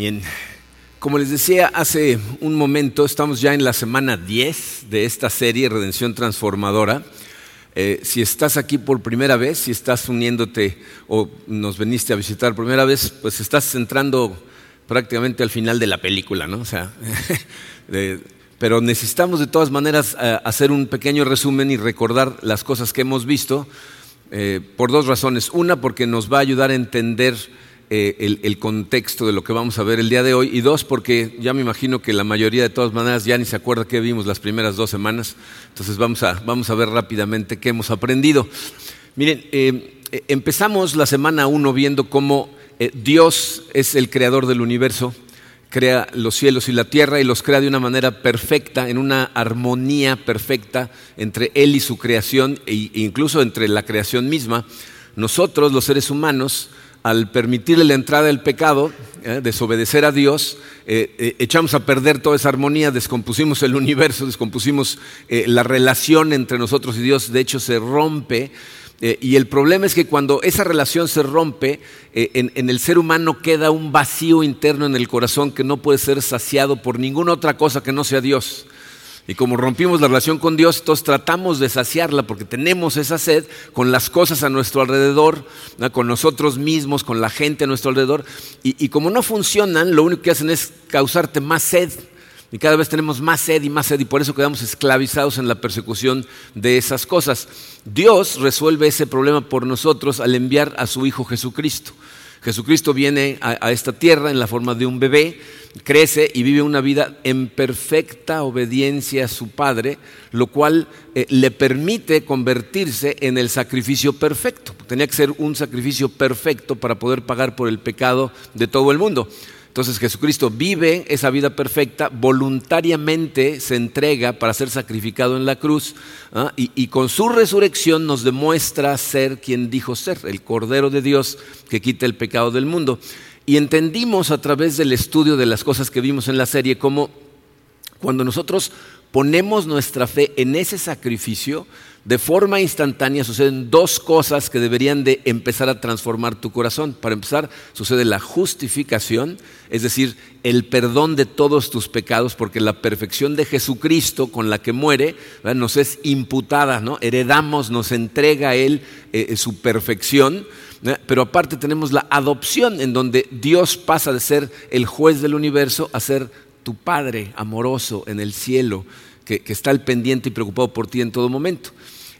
Bien, como les decía hace un momento, estamos ya en la semana 10 de esta serie Redención Transformadora. Eh, si estás aquí por primera vez, si estás uniéndote o nos veniste a visitar por primera vez, pues estás entrando prácticamente al final de la película, ¿no? O sea, pero necesitamos de todas maneras eh, hacer un pequeño resumen y recordar las cosas que hemos visto eh, por dos razones. Una, porque nos va a ayudar a entender eh, el, contexto de lo que vamos a ver el día de hoy. Y dos, porque ya me imagino que la mayoría de todas maneras ya ni se acuerda qué vimos las primeras dos semanas. Entonces vamos a, vamos a ver rápidamente qué hemos aprendido. Miren, eh, eh, empezamos la semana uno viendo cómo Dios es el creador del universo crea los cielos y la tierra y los crea de una manera perfecta, en una armonía perfecta entre Él y su creación e incluso entre la creación misma. Nosotros, los seres humanos, al permitirle la entrada del pecado, eh, desobedecer a Dios, eh, eh, echamos a perder toda esa armonía, descompusimos el universo, descompusimos la relación entre nosotros y Dios, de hecho se rompe. y el problema es que cuando esa relación se rompe, en, el ser humano queda un vacío interno en el corazón que no puede ser saciado por ninguna otra cosa que no sea Dios. Y como rompimos la relación con Dios, entonces tratamos de saciarla porque tenemos esa sed con las cosas a nuestro alrededor, con nosotros mismos, con la gente a nuestro alrededor. Y, como no funcionan, lo único que hacen es causarte más sed. Y cada vez tenemos más sed y más sed y por eso quedamos esclavizados en la persecución de esas cosas. Dios resuelve ese problema por nosotros al enviar a su Hijo Jesucristo. Jesucristo viene a, esta tierra en la forma de un bebé, crece y vive una vida en perfecta obediencia a su Padre, lo cual eh, le permite convertirse en el sacrificio perfecto. Tenía que ser un sacrificio perfecto para poder pagar por el pecado de todo el mundo. Entonces Jesucristo vive esa vida perfecta, voluntariamente se entrega para ser sacrificado en la cruz ¿ah? y, con su resurrección nos demuestra ser quien dijo ser, el Cordero de Dios que quita el pecado del mundo. Y entendimos a través del estudio de las cosas que vimos en la serie cómo cuando nosotros ponemos nuestra fe en ese sacrificio, de forma instantánea suceden dos cosas que deberían de empezar a transformar tu corazón. Para empezar, sucede la justificación, es decir, el perdón de todos tus pecados, porque la perfección de Jesucristo con la que muere nos es imputada, heredamos, nos entrega Él eh, eh, su perfección. Pero aparte tenemos la adopción, en donde Dios pasa de ser el juez del universo a ser tu Padre amoroso en el cielo, que, que está al pendiente y preocupado por ti en todo momento.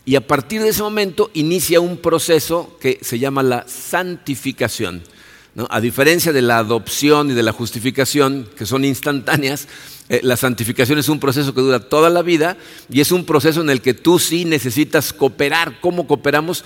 Y a partir de ese momento inicia un proceso que se llama la santificación. A diferencia de la adopción y de la justificación, que son instantáneas, eh, la santificación es un proceso que dura toda la vida y es un proceso en el que tú sí necesitas cooperar. ¿Cómo cooperamos?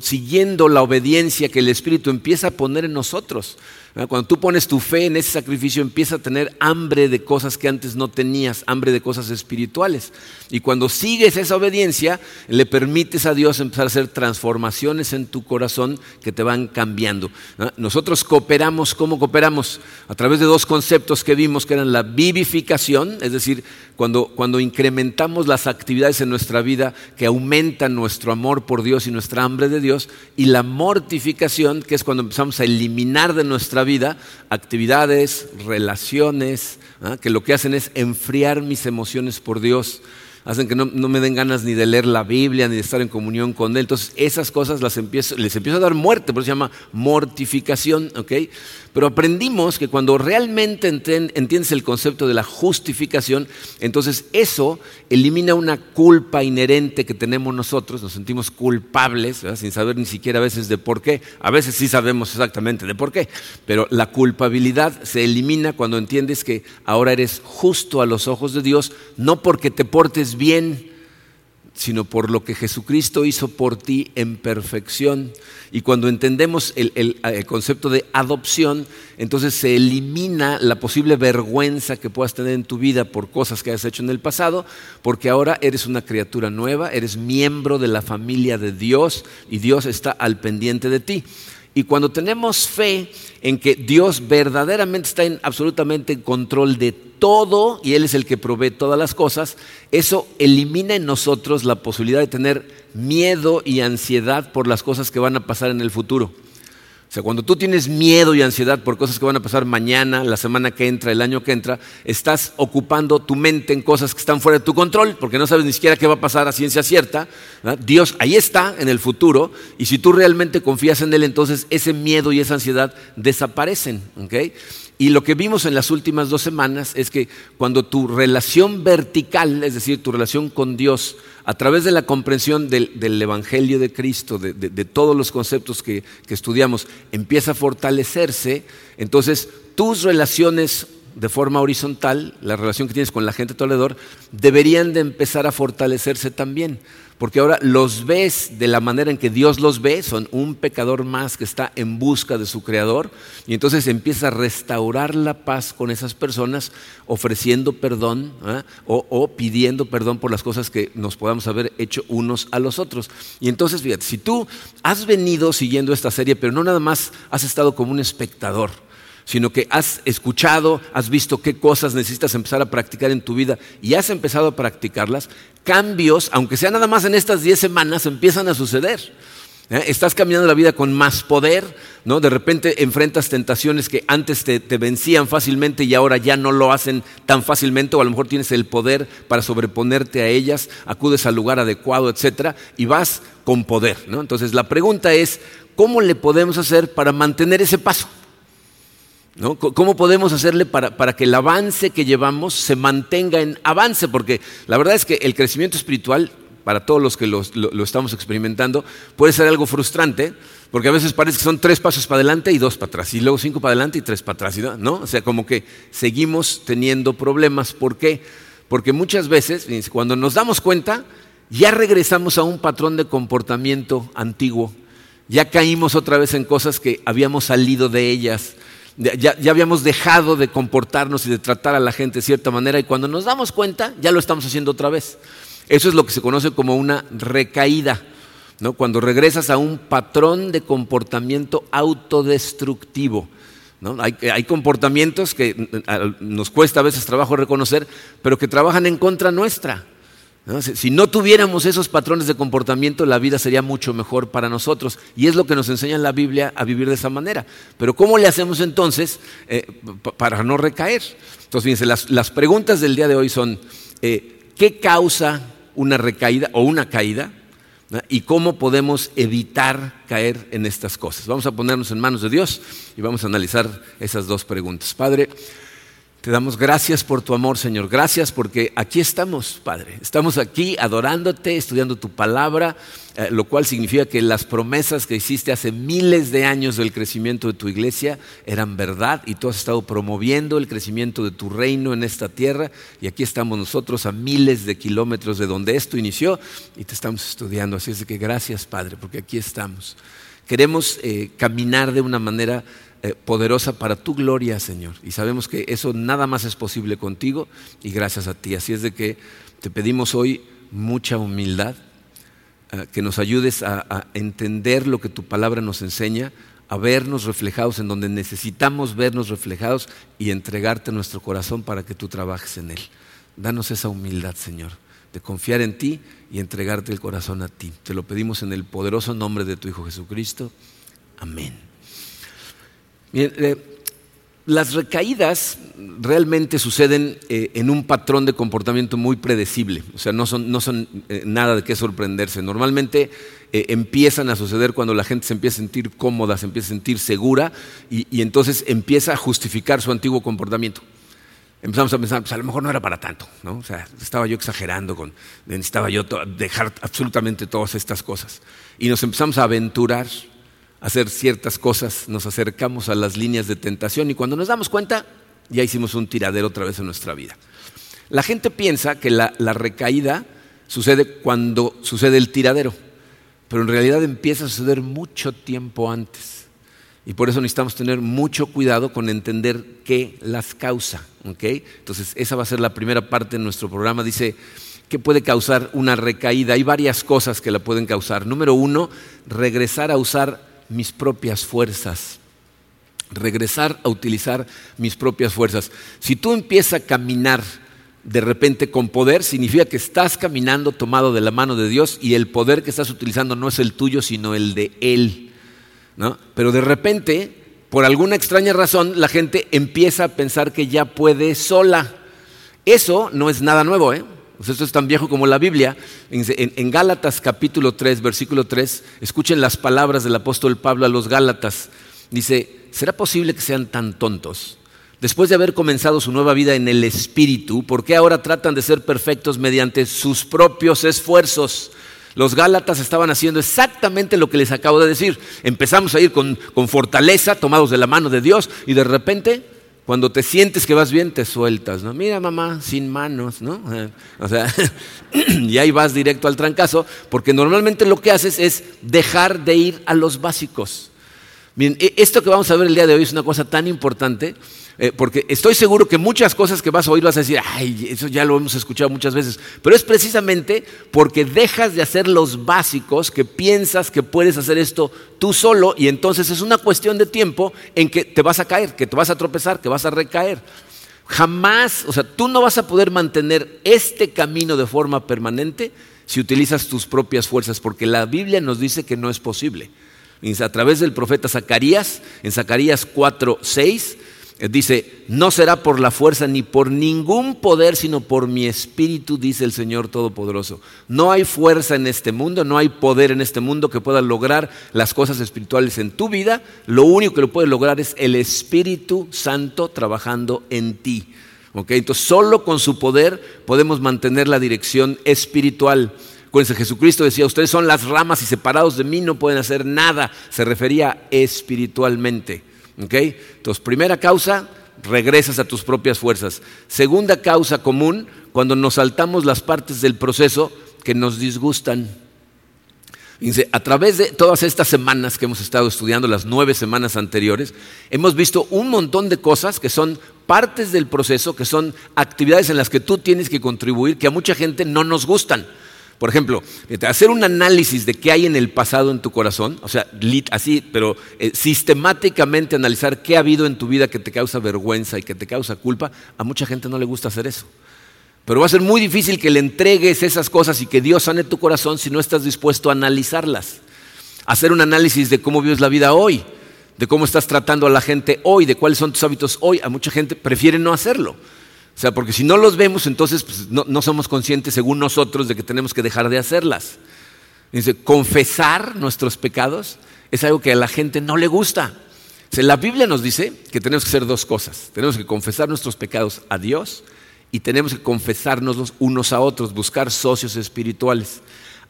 siguiendo la obediencia que el Espíritu empieza a poner en nosotros. Cuando tú pones tu fe en ese sacrificio, empieza a tener hambre de cosas que antes no tenías, hambre de cosas espirituales. Y cuando sigues esa obediencia, le permites a Dios empezar a hacer transformaciones en tu corazón que te van cambiando. Nosotros cooperamos, ¿cómo cooperamos? A través de dos conceptos que vimos que eran la vivificación, es decir, cuando, cuando incrementamos las actividades en nuestra vida que aumentan nuestro amor por Dios y nuestra hambre de Dios, y la mortificación, que es cuando empezamos a eliminar de nuestra vida actividades, relaciones, ¿ah? que lo que hacen es enfriar mis emociones por Dios hacen que no, me den ganas ni de leer la Biblia, ni de estar en comunión con Él. Entonces, esas cosas las empiezo, les empiezo a dar muerte, por eso se llama mortificación, ¿ok? Pero aprendimos que cuando realmente entiendes el concepto de la justificación, entonces eso elimina una culpa inherente que tenemos nosotros, nos sentimos culpables, sin saber ni siquiera a veces de por qué. A veces sí sabemos exactamente de por qué, pero la culpabilidad se elimina cuando entiendes que ahora eres justo a los ojos de Dios, no porque te portes bien, sino por lo que Jesucristo hizo por ti en perfección. Y cuando entendemos el, concepto de adopción, entonces se elimina la posible vergüenza que puedas tener en tu vida por cosas que has hecho en el pasado, porque ahora eres una criatura nueva, eres miembro de la familia de Dios y Dios está al pendiente de ti. Y cuando tenemos fe en que Dios verdaderamente está en, absolutamente en control de todo y Él es el que provee todas las cosas, eso elimina en nosotros la posibilidad de tener miedo y ansiedad por las cosas que van a pasar en el futuro. O sea, cuando tú tienes miedo y ansiedad por cosas que van a pasar mañana, la semana que entra, el año que entra, estás ocupando tu mente en cosas que están fuera de tu control, porque no sabes ni siquiera qué va a pasar a ciencia cierta. Dios ahí está en el futuro, y si tú realmente confías en Él, entonces ese miedo y esa ansiedad desaparecen. Y lo que vimos en las últimas dos semanas es que cuando tu relación vertical, es decir, tu relación con Dios, a través de la comprensión del, Evangelio de Cristo, de, todos los conceptos que, que estudiamos, empieza a fortalecerse, entonces tus relaciones de forma horizontal, la relación que tienes con la gente a tu alrededor, deberían de empezar a fortalecerse también porque ahora los ves de la manera en que Dios los ve, son un pecador más que está en busca de su Creador, y entonces empieza a restaurar la paz con esas personas, ofreciendo perdón ¿ah? o, o, pidiendo perdón por las cosas que nos podamos haber hecho unos a los otros. Y entonces, fíjate, si tú has venido siguiendo esta serie, pero no nada más has estado como un espectador, sino que has escuchado, has visto qué cosas necesitas empezar a practicar en tu vida y has empezado a practicarlas, cambios, aunque sea nada más en estas 10 semanas, empiezan a suceder. ¿Eh? Estás caminando la vida con más poder, ¿no? De repente enfrentas tentaciones que antes te, vencían fácilmente y ahora ya no lo hacen tan fácilmente, o a lo mejor tienes el poder para sobreponerte a ellas, acudes al lugar adecuado, etcétera, y vas con poder, ¿no? Entonces la pregunta es, ¿cómo le podemos hacer para mantener ese paso? ¿Cómo podemos hacerle para, que el avance que llevamos se mantenga en avance? Porque la verdad es que el crecimiento espiritual, para todos los que lo, estamos experimentando, puede ser algo frustrante, porque a veces parece que son tres pasos para adelante y dos para atrás, y luego cinco para adelante y tres para atrás, ¿no? O sea, como que seguimos teniendo problemas. ¿Por qué? Porque muchas veces, cuando nos damos cuenta, ya regresamos a un patrón de comportamiento antiguo, ya caímos otra vez en cosas que habíamos salido de ellas ya, habíamos dejado de comportarnos y de tratar a la gente de cierta manera y cuando nos damos cuenta ya lo estamos haciendo otra vez. Eso es lo que se conoce como una recaída. ¿no? Cuando regresas a un patrón de comportamiento autodestructivo. ¿no? Hay, hay, comportamientos que nos cuesta a veces trabajo reconocer, pero que trabajan en contra nuestra. Si no tuviéramos esos patrones de comportamiento, la vida sería mucho mejor para nosotros. Y es lo que nos enseña en la Biblia a vivir de esa manera. Pero ¿cómo le hacemos entonces eh, para no recaer? Entonces, fíjense, las, preguntas del día de hoy son, eh, ¿qué causa una recaída o una caída? ¿Y cómo podemos evitar caer en estas cosas? Vamos a ponernos en manos de Dios y vamos a analizar esas dos preguntas. Padre, te damos gracias por tu amor, Señor. Gracias porque aquí estamos, Padre. Estamos aquí adorándote, estudiando tu palabra, eh, lo cual significa que las promesas que hiciste hace miles de años del crecimiento de tu iglesia eran verdad y tú has estado promoviendo el crecimiento de tu reino en esta tierra. Y aquí estamos nosotros a miles de kilómetros de donde esto inició y te estamos estudiando. Así es que gracias, Padre, porque aquí estamos. Queremos eh, caminar de una manera eh, poderosa para tu gloria, Señor. Y sabemos que eso nada más es posible contigo y gracias a ti. Así es de que te pedimos hoy mucha humildad, eh, que nos ayudes a, entender lo que tu palabra nos enseña, a vernos reflejados en donde necesitamos vernos reflejados y entregarte nuestro corazón para que tú trabajes en él. Danos esa humildad, Señor, de confiar en ti y entregarte el corazón a ti. Te lo pedimos en el poderoso nombre de tu Hijo Jesucristo. Amén. Eh, las recaídas realmente suceden eh, en un patrón de comportamiento muy predecible, o sea, no son, eh, nada de qué sorprenderse. Normalmente empiezan a suceder cuando la gente se empieza a sentir cómoda, se empieza a sentir segura y, entonces empieza a justificar su antiguo comportamiento. Empezamos a pensar, pues a lo mejor no era para tanto, ¿no? O sea, estaba yo exagerando con, necesitaba yo dejar absolutamente todas estas cosas. Y nos empezamos a aventurar hacer ciertas cosas, nos acercamos a las líneas de tentación y cuando nos damos cuenta, ya hicimos un tiradero otra vez en nuestra vida. La gente piensa que la, recaída sucede cuando sucede el tiradero, pero en realidad empieza a suceder mucho tiempo antes. Y por eso necesitamos tener mucho cuidado con entender qué las causa. Entonces, esa va a ser la primera parte de nuestro programa. Dice, ¿qué puede causar una recaída? Hay varias cosas que la pueden causar. Número uno, regresar a usar mis propias fuerzas. Regresar a utilizar mis propias fuerzas. Si tú empiezas a caminar de repente con poder, significa que estás caminando tomado de la mano de Dios y el poder que estás utilizando no es el tuyo, sino el de Él. ¿no? Pero de repente, por alguna extraña razón, la gente empieza a pensar que ya puede sola. Eso no es nada nuevo, ¿eh? Pues esto es tan viejo como la Biblia. En, Gálatas capítulo 3, versículo 3, escuchen las palabras del apóstol Pablo a los Gálatas. Dice, ¿será posible que sean tan tontos? Después de haber comenzado su nueva vida en el Espíritu, ¿por qué ahora tratan de ser perfectos mediante sus propios esfuerzos? Los Gálatas estaban haciendo exactamente lo que les acabo de decir. Empezamos a ir con, con fortaleza, tomados de la mano de Dios, y de repente cuando te sientes que vas bien, te sueltas, ¿no? Mira, mamá, sin manos, ¿no? O sea, y ahí vas directo al trancazo, porque normalmente lo que haces es dejar de ir a los básicos. E, esto que vamos a ver el día de hoy es una cosa tan importante eh, porque estoy seguro que muchas cosas que vas a oír vas a decir, ay, eso ya lo hemos escuchado muchas veces, pero es precisamente porque dejas de hacer los básicos que piensas que puedes hacer esto tú solo y entonces es una cuestión de tiempo en que te vas a caer, que te vas a tropezar, que vas a recaer. Jamás, o sea, tú no vas a poder mantener este camino de forma permanente si utilizas tus propias fuerzas, porque la Biblia nos dice que no es posible. A través del profeta Zacarías, en Zacarías 4, 6, eh, dice, no será por la fuerza ni por ningún poder, sino por mi espíritu, dice el Señor Todopoderoso. No hay fuerza en este mundo, no hay poder en este mundo que pueda lograr las cosas espirituales en tu vida. Lo único que lo puede lograr es el Espíritu Santo trabajando en ti. Entonces, solo con su poder podemos mantener la dirección espiritual. Acuérdense, Jesucristo decía, ustedes son las ramas y separados de mí no pueden hacer nada. Se refería espiritualmente. Entonces, primera causa, regresas a tus propias fuerzas. Segunda causa común, cuando nos saltamos las partes del proceso que nos disgustan. a través de todas estas semanas que hemos estado estudiando, las nueve semanas anteriores, hemos visto un montón de cosas que son partes del proceso, que son actividades en las que tú tienes que contribuir, que a mucha gente no nos gustan. Por ejemplo, hacer un análisis de qué hay en el pasado en tu corazón, o sea, así, pero eh, sistemáticamente analizar qué ha habido en tu vida que te causa vergüenza y que te causa culpa, a mucha gente no le gusta hacer eso. Pero va a ser muy difícil que le entregues esas cosas y que Dios sane tu corazón si no estás dispuesto a analizarlas. Hacer un análisis de cómo vives la vida hoy, de cómo estás tratando a la gente hoy, de cuáles son tus hábitos hoy. A mucha gente prefiere no hacerlo. O sea, porque si no los vemos, entonces pues, no, somos conscientes, según nosotros, de que tenemos que dejar de hacerlas. Dice, confesar nuestros pecados es algo que a la gente no le gusta. la Biblia nos dice que tenemos que hacer dos cosas. Tenemos que confesar nuestros pecados a Dios y tenemos que confesarnos unos a otros, buscar socios espirituales.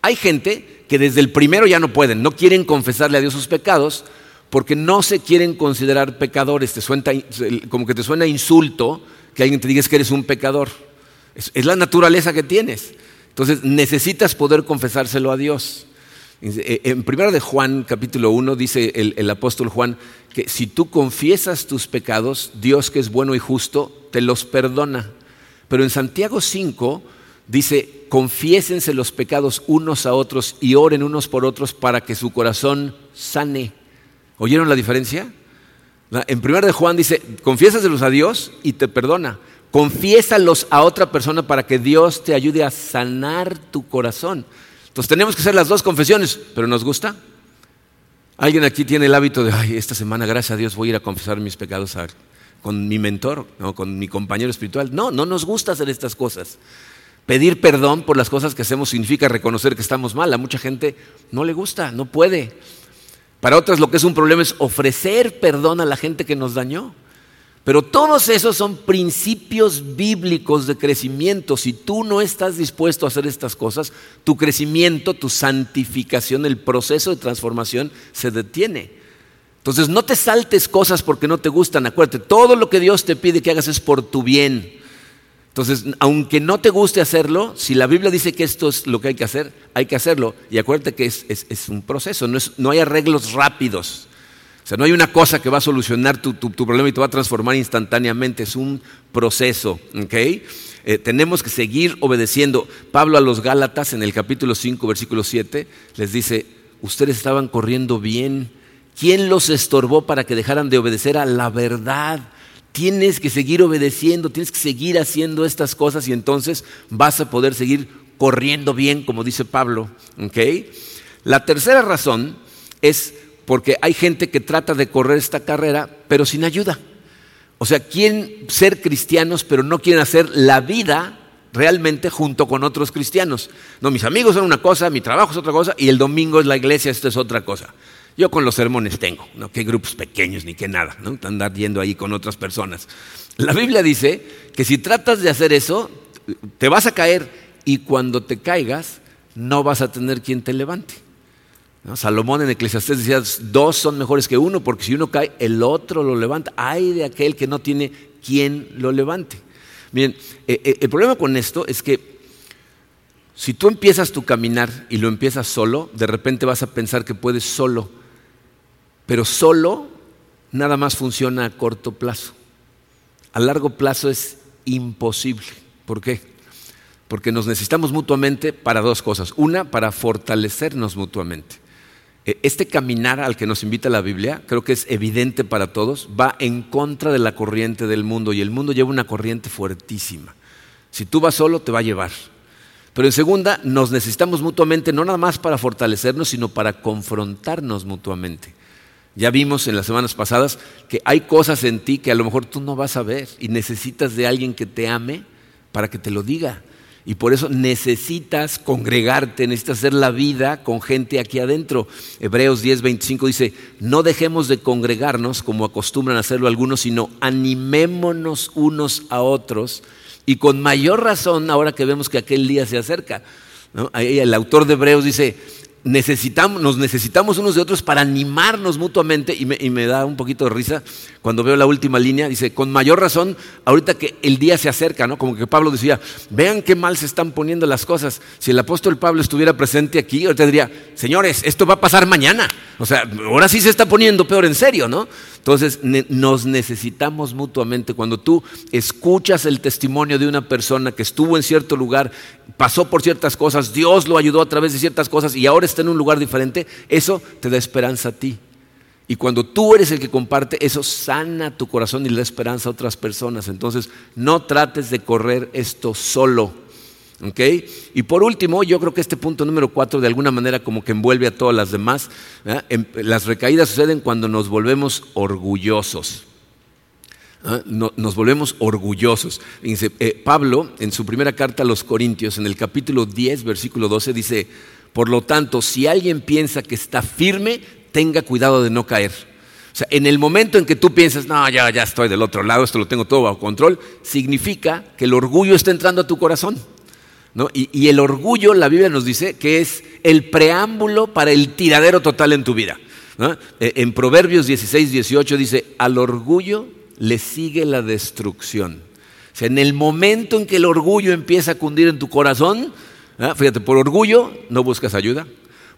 Hay gente que desde el primero ya no pueden, no quieren confesarle a Dios sus pecados porque no se quieren considerar pecadores. Te suena, como que te suena insulto que alguien te diga que eres un pecador. Es, la naturaleza que tienes. Entonces necesitas poder confesárselo a Dios. Eh, en 1 de Juan, capítulo 1, dice el, el, apóstol Juan que si tú confiesas tus pecados, Dios que es bueno y justo, te los perdona. Pero en Santiago 5 dice, confiésense los pecados unos a otros y oren unos por otros para que su corazón sane. ¿Oyeron la diferencia? En primer de Juan dice, confiésaselos a Dios y te perdona. Confiésalos a otra persona para que Dios te ayude a sanar tu corazón. Entonces tenemos que hacer las dos confesiones, pero ¿nos gusta? ¿Alguien aquí tiene el hábito de, ay, esta semana, gracias a Dios, voy a ir a confesar mis pecados con mi mentor, ¿no? con mi compañero espiritual? No, no nos gusta hacer estas cosas. Pedir perdón por las cosas que hacemos significa reconocer que estamos mal. A mucha gente no le gusta, no puede. Para otras lo que es un problema es ofrecer perdón a la gente que nos dañó. Pero todos esos son principios bíblicos de crecimiento. Si tú no estás dispuesto a hacer estas cosas, tu crecimiento, tu santificación, el proceso de transformación se detiene. Entonces no te saltes cosas porque no te gustan. Acuérdate, todo lo que Dios te pide que hagas es por tu bien. Entonces, aunque no te guste hacerlo, si la Biblia dice que esto es lo que hay que hacer, hay que hacerlo. Y acuérdate que es, un proceso, no, hay arreglos rápidos. O sea, no hay una cosa que va a solucionar tu, problema y te va a transformar instantáneamente, es un proceso. Eh, tenemos que seguir obedeciendo. Pablo a los Gálatas en el capítulo 5, versículo 7, les dice, ustedes estaban corriendo bien. ¿Quién los estorbó para que dejaran de obedecer a la verdad? Tienes que seguir obedeciendo, tienes que seguir haciendo estas cosas y entonces vas a poder seguir corriendo bien, como dice Pablo. La tercera razón es porque hay gente que trata de correr esta carrera, pero sin ayuda. O sea, quieren ser cristianos, pero no quieren hacer la vida realmente junto con otros cristianos. No, mis amigos son una cosa, mi trabajo es otra cosa, y el domingo es la iglesia, esto es otra cosa. Yo con los sermones tengo, no qué grupos pequeños ni qué nada, ¿no? Andar yendo ahí con otras personas. La Biblia dice que si tratas de hacer eso, te vas a caer y cuando te caigas no vas a tener quien te levante. Salomón en Eclesiastés decía, dos son mejores que uno, porque si uno cae, el otro lo levanta. Hay de aquel que no tiene quien lo levante. Miren, eh, eh, el problema con esto es que si tú empiezas tu caminar y lo empiezas solo, de repente vas a pensar que puedes solo, pero solo nada más funciona a corto plazo. A largo plazo es imposible. ¿Por qué? Porque nos necesitamos mutuamente para dos cosas. Una, para fortalecernos mutuamente. Eh, este caminar al que nos invita la Biblia, creo que es evidente para todos, va en contra de la corriente del mundo y el mundo lleva una corriente fuertísima. Si tú vas solo, te va a llevar. Pero en segunda, nos necesitamos mutuamente, no nada más para fortalecernos, sino para confrontarnos mutuamente. Ya vimos en las semanas pasadas que hay cosas en ti que a lo mejor tú no vas a ver y necesitas de alguien que te ame para que te lo diga. Y por eso necesitas congregarte, necesitas hacer la vida con gente aquí adentro. Hebreos 10, 25 dice, no dejemos de congregarnos como acostumbran hacerlo algunos, sino animémonos unos a otros. Y con mayor razón ahora que vemos que aquel día se acerca. El autor de Hebreos dice, necesitamos, nos necesitamos unos de otros para animarnos mutuamente y me, da un poquito de risa cuando veo la última línea, dice, con mayor razón, ahorita que el día se acerca, ¿no? Como que Pablo decía, vean qué mal se están poniendo las cosas. Si el apóstol Pablo estuviera presente aquí, ahorita diría, señores, esto va a pasar mañana. O sea, ahora sí se está poniendo peor en serio, ¿no? Entonces, nos necesitamos mutuamente. Cuando tú escuchas el testimonio de una persona que estuvo en cierto lugar, pasó por ciertas cosas, Dios lo ayudó a través de ciertas cosas y ahora está en un lugar diferente, eso te da esperanza a ti. Y cuando tú eres el que comparte, eso sana tu corazón y le da esperanza a otras personas. Entonces, no trates de correr esto solo. Y por último, yo creo que este punto número cuatro de alguna manera como que envuelve a todas las demás. Em, las recaídas suceden cuando nos volvemos orgullosos. nos volvemos orgullosos. Eh, Pablo, en su primera carta a los Corintios, en el capítulo 10, versículo 12, dice, por lo tanto, si alguien piensa que está firme, tenga cuidado de no caer. O sea, en el momento en que tú piensas, no, ya, ya estoy del otro lado, esto lo tengo todo bajo control, significa que el orgullo está entrando a tu corazón. Y, el orgullo, la Biblia nos dice que es el preámbulo para el tiradero total en tu vida. E, en Proverbios 16, 18 dice, al orgullo le sigue la destrucción. En el momento en que el orgullo empieza a cundir en tu corazón, fíjate, por orgullo no buscas ayuda,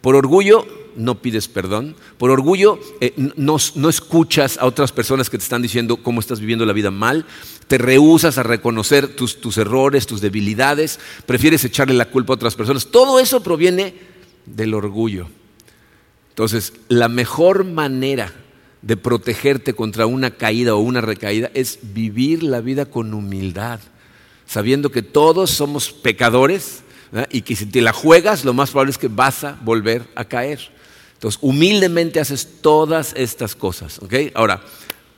por orgullo no pides perdón. Por orgullo eh, no, escuchas a otras personas que te están diciendo cómo estás viviendo la vida mal. Te rehusas a reconocer tus, tus errores, tus debilidades. Prefieres echarle la culpa a otras personas. Todo eso proviene del orgullo. Entonces, la mejor manera de protegerte contra una caída o una recaída es vivir la vida con humildad, sabiendo que todos somos pecadores y que si te la juegas, lo más probable es que vas a volver a caer. Entonces, humildemente haces todas estas cosas. Ahora,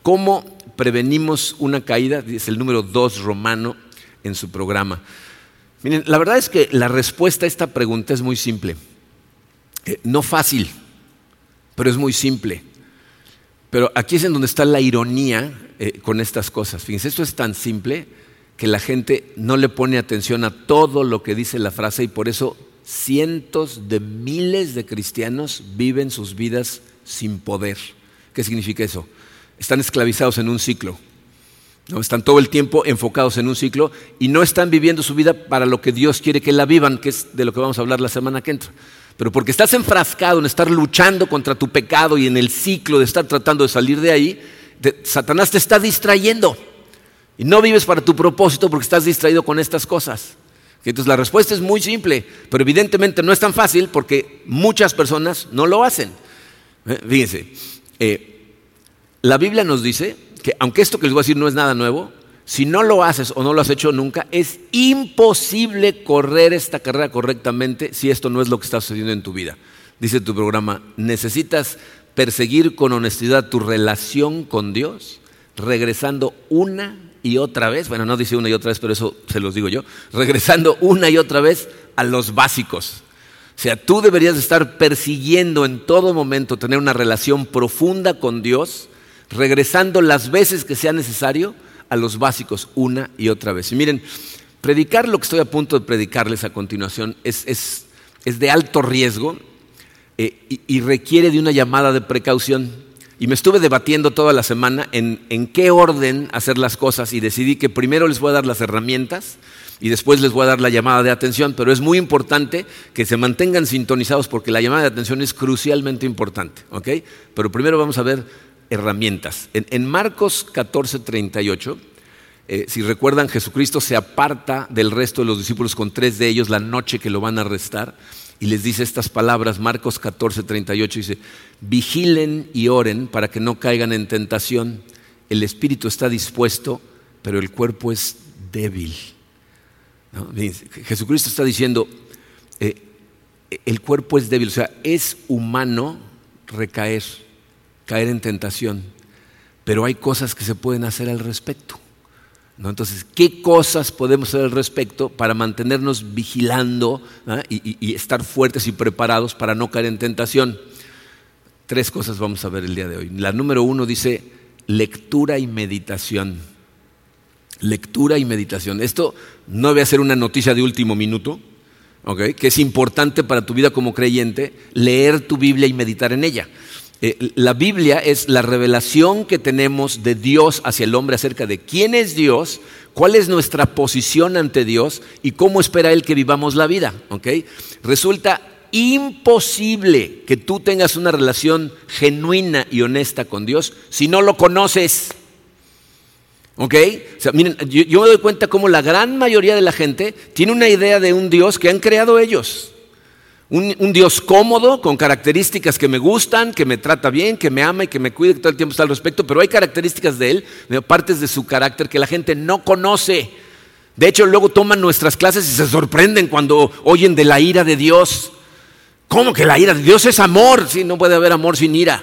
¿cómo prevenimos una caída? Es el número dos romano en su programa. Miren, la verdad es que la respuesta a esta pregunta es muy simple. Eh, no fácil, pero es muy simple. Pero aquí es en donde está la ironía eh, con estas cosas. Fíjense, esto es tan simple que la gente no le pone atención a todo lo que dice la frase y por eso cientos de miles de cristianos viven sus vidas sin poder. ¿Qué significa eso? Están esclavizados en un ciclo. ¿no? Están todo el tiempo enfocados en un ciclo y no están viviendo su vida para lo que Dios quiere que la vivan, que es de lo que vamos a hablar la semana que entra. Pero porque estás enfrascado en estar luchando contra tu pecado y en el ciclo de estar tratando de salir de ahí, Satanás te está distrayendo. Y no vives para tu propósito porque estás distraído con estas cosas. Entonces la respuesta es muy simple, pero evidentemente no es tan fácil porque muchas personas no lo hacen. Eh, fíjense, eh, la Biblia nos dice que aunque esto que les voy a decir no es nada nuevo, si no lo haces o no lo has hecho nunca, es imposible correr esta carrera correctamente si esto no es lo que está sucediendo en tu vida. Dice tu programa, necesitas perseguir con honestidad tu relación con Dios, regresando una y otra vez, bueno, no dice una y otra vez, pero eso se los digo yo, regresando una y otra vez a los básicos. O sea, tú deberías estar persiguiendo en todo momento tener una relación profunda con Dios, regresando las veces que sea necesario a los básicos una y otra vez. Y miren, predicar lo que estoy a punto de predicarles a continuación es, de alto riesgo eh, y, requiere de una llamada de precaución. Y me estuve debatiendo toda la semana en, en qué orden hacer las cosas y decidí que primero les voy a dar las herramientas y después les voy a dar la llamada de atención, pero es muy importante que se mantengan sintonizados porque la llamada de atención es crucialmente importante, ¿ok? Pero primero vamos a ver herramientas. En, Marcos 14, 38, eh, si recuerdan, Jesucristo se aparta del resto de los discípulos con tres de ellos la noche que lo van a arrestar y les dice estas palabras, Marcos 14, 38, dice, vigilen y oren para que no caigan en tentación. El espíritu está dispuesto, pero el cuerpo es débil. Jesucristo está diciendo, eh, el cuerpo es débil, o sea, es humano recaer caer en tentación, pero hay cosas que se pueden hacer al respecto. Entonces, ¿qué cosas podemos hacer al respecto para mantenernos vigilando y, estar fuertes y preparados para no caer en tentación? Tres cosas vamos a ver el día de hoy. La número uno dice lectura y meditación. Lectura y meditación. Esto no debe ser una noticia de último minuto, que es importante para tu vida como creyente, leer tu Biblia y meditar en ella. Eh, la Biblia es la revelación que tenemos de Dios hacia el hombre acerca de quién es Dios, cuál es nuestra posición ante Dios y cómo espera Él que vivamos la vida. Resulta imposible que tú tengas una relación genuina y honesta con Dios si no lo conoces. ¿Ok? miren, yo me doy cuenta cómo la gran mayoría de la gente tiene una idea de un Dios que han creado ellos. Un, Dios cómodo, con características que me gustan, que me trata bien, que me ama y que me cuida, que todo el tiempo está al respecto, pero hay características de Él, partes de su carácter que la gente no conoce. De hecho, luego toman nuestras clases y se sorprenden cuando oyen de la ira de Dios. ¿Cómo que la ira de Dios es amor? Sí, no puede haber amor sin ira.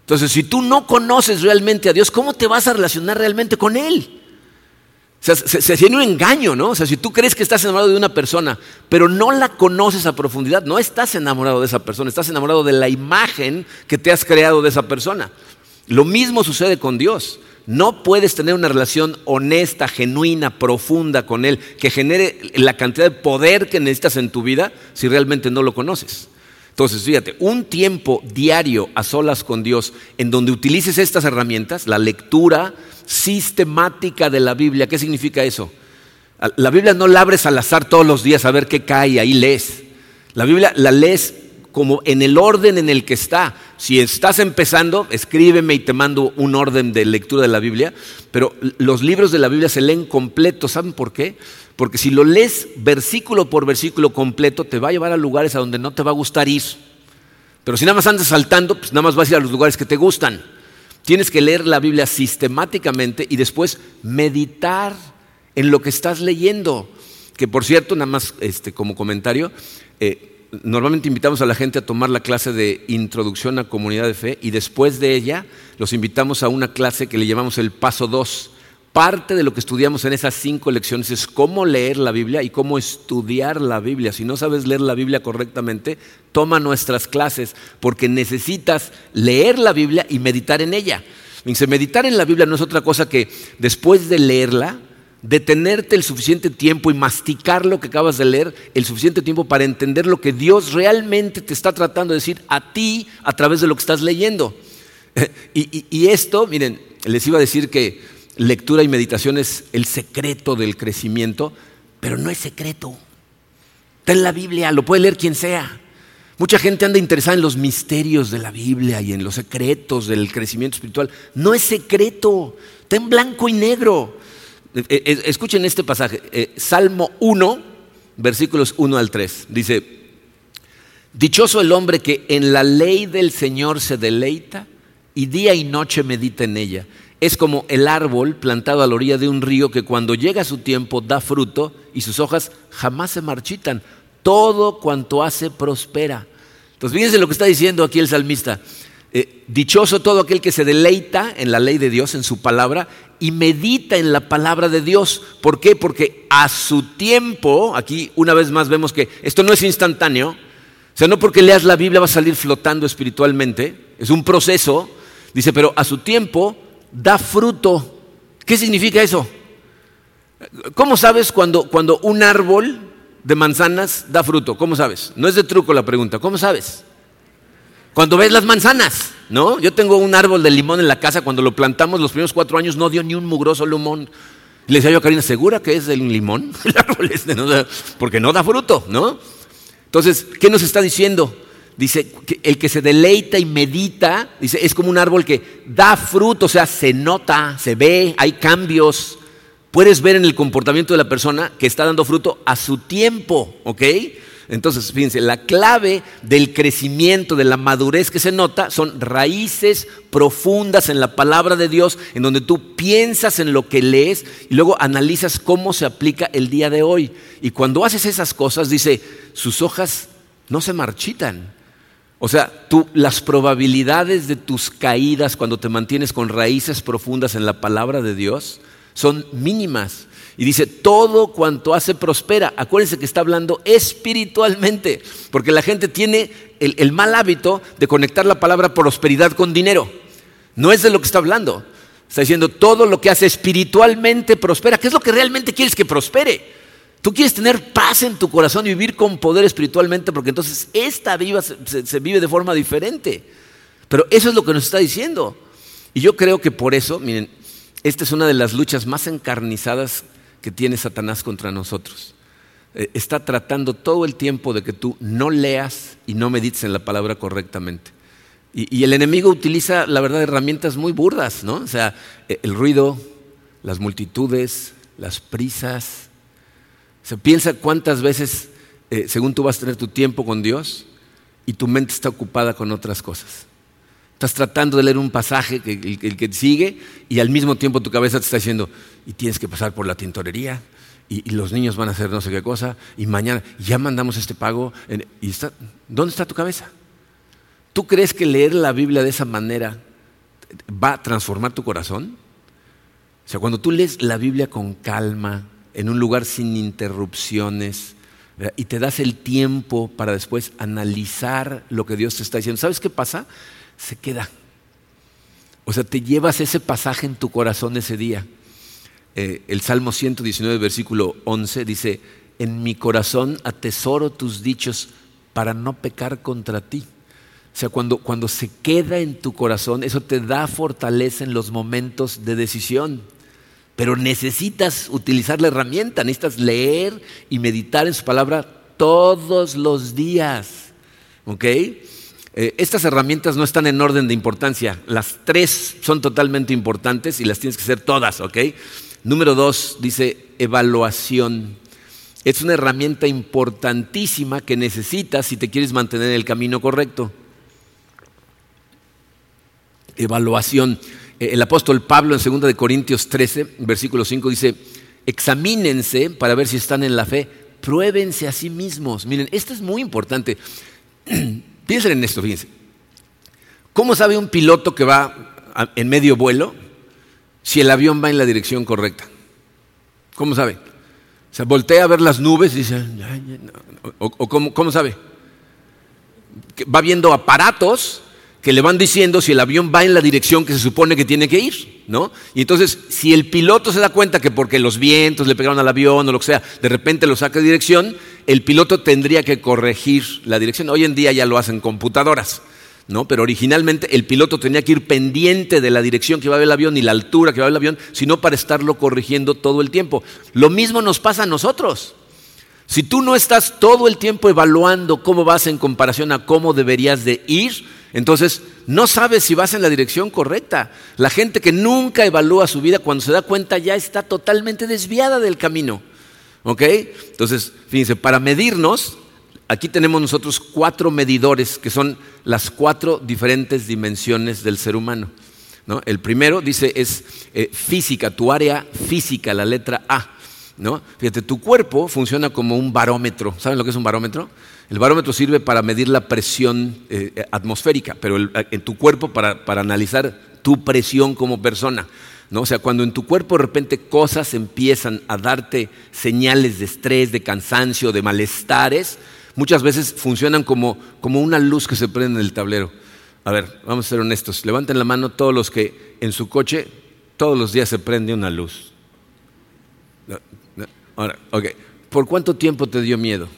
Entonces, si tú no conoces realmente a Dios, ¿cómo te vas a relacionar realmente con Él? Sea, se, tiene un engaño, ¿no? O sea, si tú crees que estás enamorado de una persona, pero no la conoces a profundidad, no estás enamorado de esa persona, estás enamorado de la imagen que te has creado de esa persona. Lo mismo sucede con Dios. No puedes tener una relación honesta, genuina, profunda con Él, que genere la cantidad de poder que necesitas en tu vida si realmente no lo conoces. Entonces, fíjate, un tiempo diario a solas con Dios en donde utilices estas herramientas, la lectura, sistemática de la Biblia. ¿Qué significa eso? La Biblia no la abres al azar todos los días a ver qué cae ahí lees. La Biblia la lees como en el orden en el que está. Si estás empezando, escríbeme y te mando un orden de lectura de la Biblia, pero los libros de la Biblia se leen completos. ¿Saben por qué? Porque si lo lees versículo por versículo completo, te va a llevar a lugares a donde no te va a gustar ir. Pero si nada más andas saltando, pues nada más vas a ir a los lugares que te gustan. Tienes que leer la Biblia sistemáticamente y después meditar en lo que estás leyendo. Que por cierto, nada más este, como comentario, eh, normalmente invitamos a la gente a tomar la clase de introducción a comunidad de fe y después de ella los invitamos a una clase que le llamamos el paso 2 Parte de lo que estudiamos en esas cinco lecciones es cómo leer la Biblia y cómo estudiar la Biblia. Si no sabes leer la Biblia correctamente, toma nuestras clases porque necesitas leer la Biblia y meditar en ella. Dice, meditar en la Biblia no es otra cosa que después de leerla, detenerte el suficiente tiempo y masticar lo que acabas de leer, el suficiente tiempo para entender lo que Dios realmente te está tratando de decir a ti a través de lo que estás leyendo. y, y esto, miren, les iba a decir que lectura y meditación es el secreto del crecimiento, pero no es secreto. Está en la Biblia, lo puede leer quien sea. Mucha gente anda interesada en los misterios de la Biblia y en los secretos del crecimiento espiritual. No es secreto, está en blanco y negro. Eh, eh, escuchen este pasaje, eh, Salmo 1, versículos 1 al 3. Dice, dichoso el hombre que en la ley del Señor se deleita y día y noche medita en ella es como el árbol plantado a la orilla de un río que cuando llega su tiempo da fruto y sus hojas jamás se marchitan. Todo cuanto hace prospera. Entonces, fíjense lo que está diciendo aquí el salmista. Eh, dichoso todo aquel que se deleita en la ley de Dios, en su palabra, y medita en la palabra de Dios. ¿Por qué? Porque a su tiempo, aquí una vez más vemos que esto no es instantáneo, o sea, no porque leas la Biblia va a salir flotando espiritualmente, es un proceso, dice, pero a su tiempo da fruto. ¿Qué significa eso? ¿Cómo sabes cuando, cuando un árbol de manzanas da fruto? ¿Cómo sabes? No es de truco la pregunta, ¿cómo sabes? Cuando ves las manzanas, ¿no? Yo tengo un árbol de limón en la casa, cuando lo plantamos los primeros cuatro años no dio ni un mugroso limón. Le decía yo a Karina, ¿segura que es el limón? El árbol este, ¿no? Porque no da fruto, ¿no? Entonces, ¿qué nos está diciendo? Dice, que el que se deleita y medita, dice, es como un árbol que da fruto, o sea, se nota, se ve, hay cambios. Puedes ver en el comportamiento de la persona que está dando fruto a su tiempo, ¿ok? Entonces, fíjense, la clave del crecimiento, de la madurez que se nota, son raíces profundas en la palabra de Dios, en donde tú piensas en lo que lees y luego analizas cómo se aplica el día de hoy. Y cuando haces esas cosas, dice, sus hojas no se marchitan. O sea, tú, las probabilidades de tus caídas cuando te mantienes con raíces profundas en la palabra de Dios son mínimas. Y dice, todo cuanto hace prospera. Acuérdense que está hablando espiritualmente, porque la gente tiene el, el, mal hábito de conectar la palabra prosperidad con dinero. No es de lo que está hablando. Está diciendo, todo lo que hace espiritualmente prospera. ¿Qué es lo que realmente quieres que prospere? Tú quieres tener paz en tu corazón y vivir con poder espiritualmente, porque entonces esta vida se, vive de forma diferente. Pero eso es lo que nos está diciendo. Y yo creo que por eso, miren, esta es una de las luchas más encarnizadas que tiene Satanás contra nosotros. Eh, está tratando todo el tiempo de que tú no leas y no medites en la palabra correctamente. Y, el enemigo utiliza, la verdad, herramientas muy burdas, ¿no? O sea, eh, el ruido, las multitudes, las prisas. Se piensa cuántas veces, eh, según tú vas a tener tu tiempo con Dios, y tu mente está ocupada con otras cosas. Estás tratando de leer un pasaje, que, el, el, que sigue, y al mismo tiempo tu cabeza te está diciendo, y tienes que pasar por la tintorería, y, los niños van a hacer no sé qué cosa, y mañana ya mandamos este pago. Y está, ¿Dónde está tu cabeza? ¿Tú crees que leer la Biblia de esa manera va a transformar tu corazón? O sea, cuando tú lees la Biblia con calma, en un lugar sin interrupciones, y te das el tiempo para después analizar lo que Dios te está diciendo, ¿sabes qué pasa? se queda. O sea, te llevas ese pasaje en tu corazón ese día. Eh, el Salmo 119, versículo 11 dice, en mi corazón atesoro tus dichos para no pecar contra ti. O sea, cuando, cuando se queda en tu corazón, eso te da fortaleza en los momentos de decisión. Pero necesitas utilizar la herramienta, necesitas leer y meditar en su palabra todos los días. ¿Ok? Eh, estas herramientas no están en orden de importancia. Las tres son totalmente importantes y las tienes que hacer todas, ¿ok? Número dos dice evaluación. Es una herramienta importantísima que necesitas si te quieres mantener en el camino correcto. Evaluación. Eh, el apóstol Pablo en 2 de Corintios 13, versículo 5 dice, examínense para ver si están en la fe, pruébense a sí mismos. Miren, esto es muy importante. Piensen en esto, fíjense. ¿Cómo sabe un piloto que va en medio vuelo si el avión va en la dirección correcta? ¿Cómo sabe? Se voltea a ver las nubes y dice, o, o ¿cómo, ¿cómo, sabe? Va viendo aparatos que le van diciendo si el avión va en la dirección que se supone que tiene que ir, ¿no? Y entonces, si el piloto se da cuenta que porque los vientos le pegaron al avión o lo que sea, de repente lo saca de dirección, el piloto tendría que corregir la dirección. Hoy en día ya lo hacen computadoras, ¿no? Pero originalmente el piloto tenía que ir pendiente de la dirección que va el avión y la altura que va el avión, sino para estarlo corrigiendo todo el tiempo. Lo mismo nos pasa a nosotros. Si tú no estás todo el tiempo evaluando cómo vas en comparación a cómo deberías de ir, entonces, no sabes si vas en la dirección correcta. La gente que nunca evalúa su vida, cuando se da cuenta, ya está totalmente desviada del camino. ¿Ok? Entonces, fíjense, para medirnos, aquí tenemos nosotros cuatro medidores, que son las cuatro diferentes dimensiones del ser humano. ¿no? El primero, dice, es eh, física, tu área física, la letra A. ¿no? Fíjate, tu cuerpo funciona como un barómetro. ¿Saben lo que es un barómetro? El barómetro sirve para medir la presión eh, atmosférica, pero en tu cuerpo para, para analizar tu presión como persona. ¿no? O sea, cuando en tu cuerpo de repente cosas empiezan a darte señales de estrés, de cansancio, de malestares, muchas veces funcionan como, como una luz que se prende en el tablero. A ver, vamos a ser honestos. Levanten la mano todos los que en su coche todos los días se prende una luz. Ahora, ok. ¿Por cuánto tiempo te dio miedo?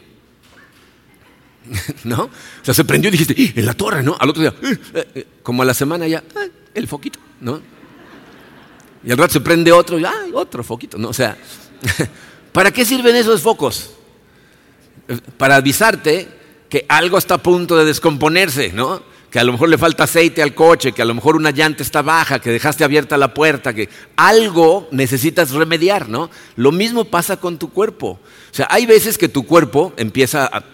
¿No? O sea, se prendió y dijiste, en la torre, ¿no? Al otro día, eh, eh, eh", como a la semana ya, el foquito, ¿no? Y al rato se prende otro y, ¡ay, otro foquito! ¿no? O sea, ¿para qué sirven esos focos? Para avisarte que algo está a punto de descomponerse, ¿no? Que a lo mejor le falta aceite al coche, que a lo mejor una llanta está baja, que dejaste abierta la puerta, que algo necesitas remediar, ¿no? Lo mismo pasa con tu cuerpo. O sea, hay veces que tu cuerpo empieza a,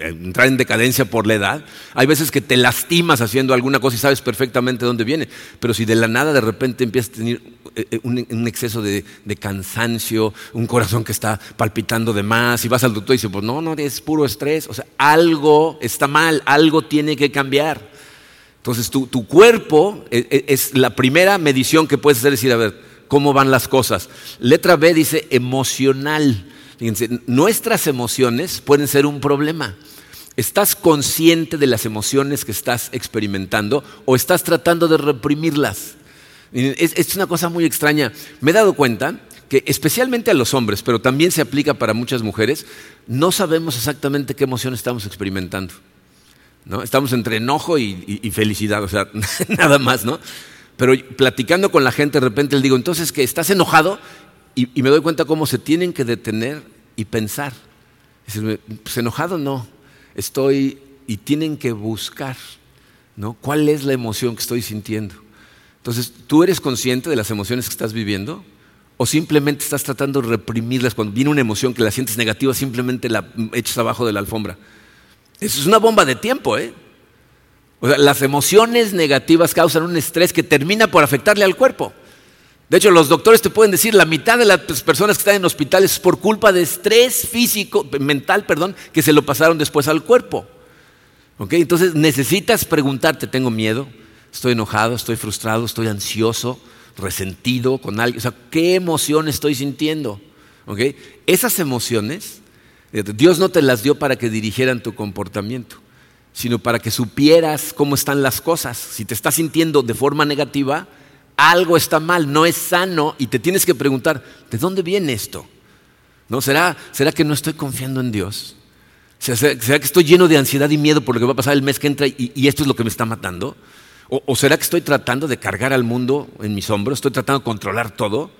entrar en decadencia por la edad, hay veces que te lastimas haciendo alguna cosa y sabes perfectamente dónde viene, pero si de la nada de repente empiezas a tener eh, eh, un, exceso de, de, cansancio, un corazón que está palpitando de más, y vas al doctor y dices, pues no, no, es puro estrés, o sea, algo está mal, algo tiene que cambiar. Entonces tu, cuerpo e, e, es, la primera medición que puedes hacer, decir, a ver, ¿cómo van las cosas? Letra B dice emocional. Fíjense, nuestras emociones pueden ser un problema. ¿Estás consciente de las emociones que estás experimentando o estás tratando de reprimirlas? Es, es una cosa muy extraña. Me he dado cuenta que especialmente a los hombres, pero también se aplica para muchas mujeres, no sabemos exactamente qué emoción estamos experimentando. Estamos entre enojo y, felicidad, o sea, nada más, ¿no? Pero platicando con la gente, de repente le digo, entonces, que ¿Estás enojado? Y, me doy cuenta cómo se tienen que detener y pensar. pues enojado no, estoy, y tienen que buscar, ¿no? ¿Cuál es la emoción que estoy sintiendo? Entonces, ¿tú eres consciente de las emociones que estás viviendo? ¿O simplemente estás tratando de reprimirlas cuando viene una emoción que la sientes negativa, simplemente la echas abajo de la alfombra? Eso es una bomba de tiempo, ¿eh? O sea, las emociones negativas causan un estrés que termina por afectarle al cuerpo. De hecho, los doctores te pueden decir, la mitad de las personas que están en hospitales es por culpa de estrés físico, mental, perdón, que se lo pasaron después al cuerpo. ¿Ok? Entonces necesitas preguntarte, ¿tengo miedo? ¿Estoy enojado? ¿Estoy frustrado? ¿Estoy ansioso? ¿Resentido con alguien? O sea, ¿qué emoción estoy sintiendo? ¿Ok? Esas emociones Dios no te las dio para que dirigieran tu comportamiento, sino para que supieras cómo están las cosas. Si te estás sintiendo de forma negativa, algo está mal, no es sano y te tienes que preguntar, ¿de dónde viene esto? ¿No? ¿Será, ¿Será que no estoy confiando en Dios? ¿Será, que estoy lleno de ansiedad y miedo por lo que va a pasar el mes que entra y, esto es lo que me está matando? ¿O, ¿O será que estoy tratando de cargar al mundo en mis hombros? ¿Estoy tratando de controlar todo?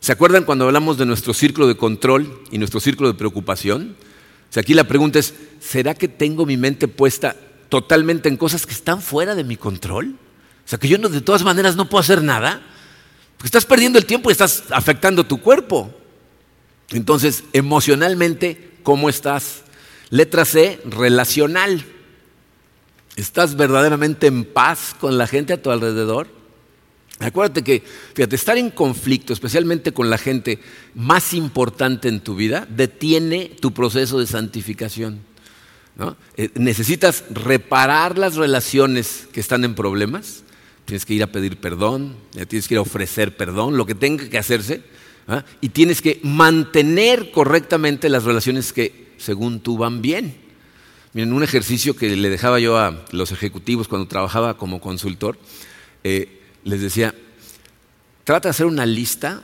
¿Se acuerdan cuando hablamos de nuestro círculo de control y nuestro círculo de preocupación? O aquí la pregunta es, ¿será que tengo mi mente puesta totalmente en cosas que están fuera de mi control? O sea, que yo de todas maneras no puedo hacer nada. Porque estás perdiendo el tiempo y estás afectando tu cuerpo. Entonces, emocionalmente, ¿cómo estás? Letra C, relacional. ¿Estás verdaderamente en paz con la gente a tu alrededor? Acuérdate que, fíjate, estar en conflicto, especialmente con la gente más importante en tu vida, detiene tu proceso de santificación. Eh, necesitas reparar las relaciones que están en problemas, tienes que ir a pedir perdón, tienes que ir a ofrecer perdón, lo que tenga que hacerse, ¿ah? y tienes que mantener correctamente las relaciones que según tú van bien. Miren, un ejercicio que le dejaba yo a los ejecutivos cuando trabajaba como consultor, eh, les decía, trata de hacer una lista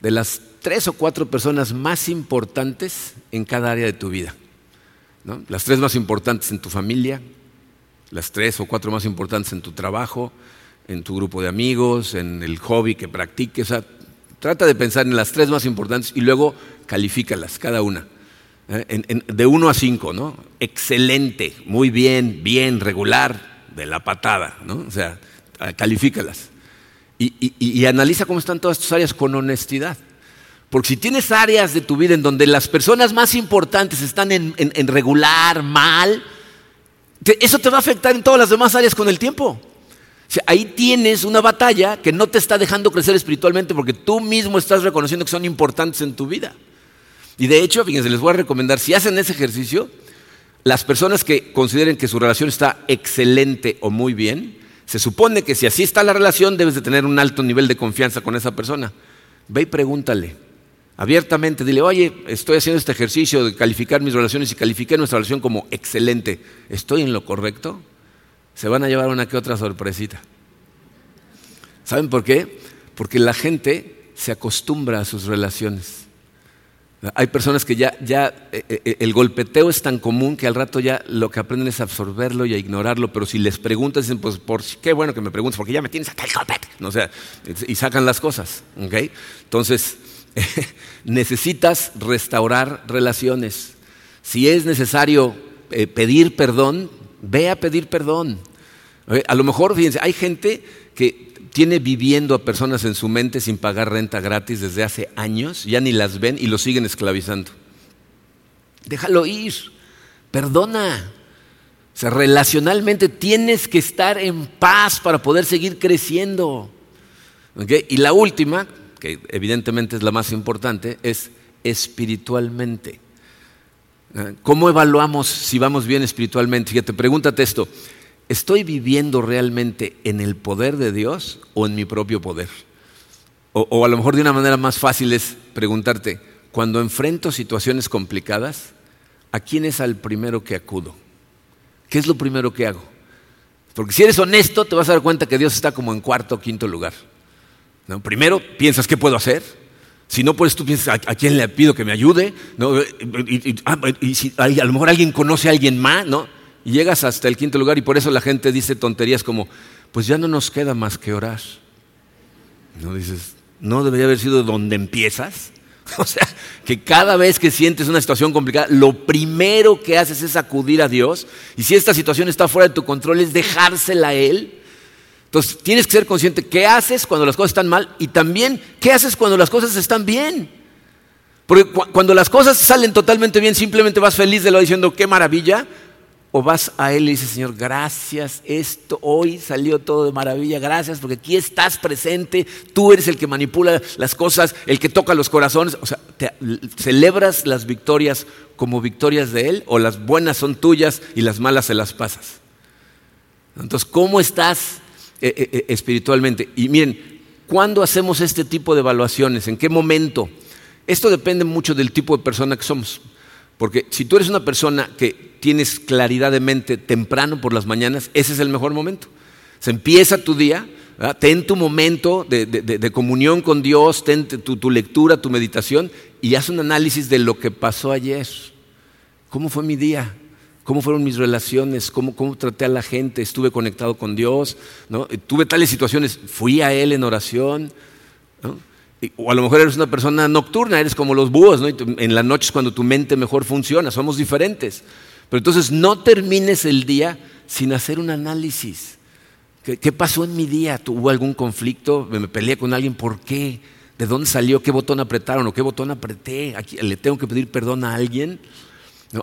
de las tres o cuatro personas más importantes en cada área de tu vida. Las tres más importantes en tu familia, las tres o cuatro más importantes en tu trabajo, en tu grupo de amigos, en el hobby que practiques. trata de pensar en las tres más importantes y luego califícalas, cada una. ¿eh? de uno a cinco, ¿no? Excelente, muy bien, bien, regular, de la patada, ¿no? O sea, califícalas. Y, analiza cómo están todas tus áreas con honestidad. Porque si tienes áreas de tu vida en donde las personas más importantes están en, regular, mal, eso te va a afectar en todas las demás áreas con el tiempo. ahí tienes una batalla que no te está dejando crecer espiritualmente porque tú mismo estás reconociendo que son importantes en tu vida. Y de hecho, fíjense, les voy a recomendar, si hacen ese ejercicio, las personas que consideren que su relación está excelente o muy bien, se supone que si así está la relación, debes de tener un alto nivel de confianza con esa persona. Ve y pregúntale abiertamente, dile, oye, estoy haciendo este ejercicio de calificar mis relaciones y califiqué nuestra relación como excelente. ¿Estoy en lo correcto? Se van a llevar una que otra sorpresita. ¿Saben por qué? Porque la gente se acostumbra a sus relaciones. Hay personas que ya, ya eh, eh, el golpeteo es tan común que al rato ya lo que aprenden es absorberlo y a ignorarlo, pero si les preguntas, dicen, pues por, qué bueno que me preguntes, porque ya me tienes acá el golpete. No, sea, y sacan las cosas. Entonces, necesitas restaurar relaciones. Si es necesario eh, pedir perdón, ve a pedir perdón. A lo mejor, fíjense, hay gente que tiene viviendo a personas en su mente sin pagar renta gratis desde hace años, ya ni las ven y lo siguen esclavizando. Déjalo ir, perdona. O sea, relacionalmente tienes que estar en paz para poder seguir creciendo. Y la última, que evidentemente es la más importante, es espiritualmente. ¿Cómo evaluamos si vamos bien espiritualmente? Fíjate, pregúntate esto. ¿Estoy viviendo realmente en el poder de Dios o en mi propio poder? O, a lo mejor de una manera más fácil es preguntarte, cuando enfrento situaciones complicadas, ¿a quién es al primero que acudo? ¿Qué es lo primero que hago? Porque si eres honesto, te vas a dar cuenta que Dios está como en cuarto o quinto lugar. Primero piensas, ¿qué puedo hacer? Si no puedes, tú piensas, ¿a, quién le pido que me ayude? Y, ah, a lo mejor alguien conoce a alguien más, ¿no? Llegas hasta el quinto lugar y por eso la gente dice tonterías como, pues ya no nos queda más que orar. No dices, ¿no debería haber sido donde empiezas? O sea, que cada vez que sientes una situación complicada, lo primero que haces es acudir a Dios. Y si esta situación está fuera de tu control, es dejársela a Él. Entonces, tienes que ser consciente qué haces cuando las cosas están mal y también qué haces cuando las cosas están bien. Porque cuando las cosas salen totalmente bien, simplemente vas feliz de lo diciendo, qué maravilla. O vas a Él y dices, Señor, gracias, esto hoy salió todo de maravilla, gracias, porque aquí estás presente, tú eres el que manipula las cosas, el que toca los corazones. O sea, celebras las victorias como victorias de Él, o las buenas son tuyas y las malas se las pasas. Entonces, ¿cómo estás eh, eh, eh, espiritualmente? Y miren, ¿cuándo hacemos este tipo de evaluaciones? ¿En qué momento? Esto depende mucho del tipo de persona que somos. Porque si tú eres una persona que tienes claridad de mente temprano por las mañanas, ese es el mejor momento. Se empieza tu día, ten tu momento de, comunión con Dios, ten tu, lectura, tu meditación y haz un análisis de lo que pasó ayer. ¿Cómo fue mi día? ¿Cómo fueron mis relaciones? ¿Cómo, traté a la gente? ¿Estuve conectado con Dios? ¿Tuve tales situaciones? ¿Fui a Él en oración? O a lo mejor eres una persona nocturna, eres como los búhos, en las noches cuando tu mente mejor funciona, somos diferentes. Pero entonces no termines el día sin hacer un análisis. ¿Qué, pasó en mi día? ¿Tuvo algún conflicto? ¿Me peleé con alguien? ¿Por qué? ¿De dónde salió? ¿Qué botón apretaron? ¿O qué botón apreté? ¿Le tengo que pedir perdón a alguien?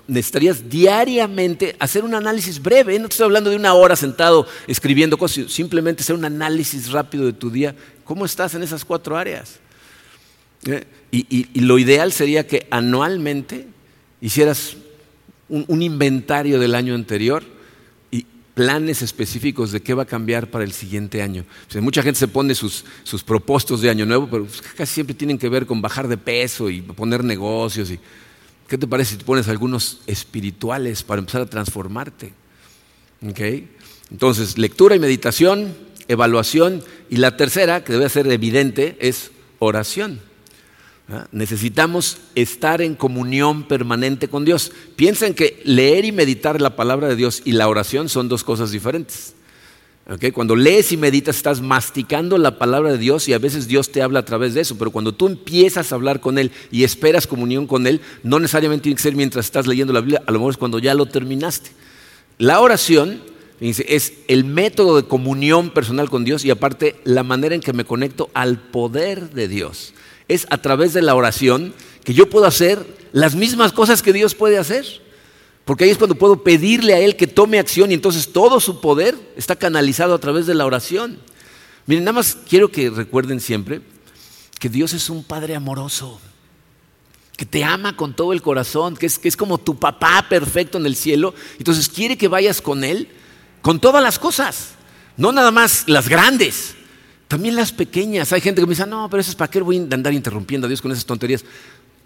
necesitarías diariamente hacer un análisis breve. No te estoy hablando de una hora sentado escribiendo cosas, simplemente hacer un análisis rápido de tu día. ¿Cómo estás en esas cuatro áreas? ¿Eh? y lo ideal sería que anualmente hicieras un, inventario del año anterior y planes específicos de qué va a cambiar para el siguiente año. mucha gente se pone sus, sus propósitos de año nuevo, pero casi siempre tienen que ver con bajar de peso y poner negocios. Y, ¿Qué te parece si te pones algunos espirituales para empezar a transformarte? Entonces, lectura y meditación, evaluación, y la tercera, que debe ser evidente, es oración. ¿Ah? Necesitamos estar en comunión permanente con Dios. Piensen que leer y meditar la palabra de Dios y la oración son dos cosas diferentes. Cuando lees y meditas estás masticando la palabra de Dios y a veces Dios te habla a través de eso, pero cuando tú empiezas a hablar con Él y esperas comunión con Él, no necesariamente tiene que ser mientras estás leyendo la Biblia, a lo mejor es cuando ya lo terminaste. La oración es el método de comunión personal con Dios y aparte la manera en que me conecto al poder de Dios es a través de la oración que yo puedo hacer las mismas cosas que Dios puede hacer. Porque ahí es cuando puedo pedirle a Él que tome acción y entonces todo su poder está canalizado a través de la oración. Miren, nada más quiero que recuerden siempre que Dios es un Padre amoroso. que te ama con todo el corazón, que es, que es como tu papá perfecto en el cielo. Entonces quiere que vayas con Él con todas las cosas, no nada más las grandes, también las pequeñas. Hay gente que me dice, no, pero eso es para qué voy a andar interrumpiendo a Dios con esas tonterías.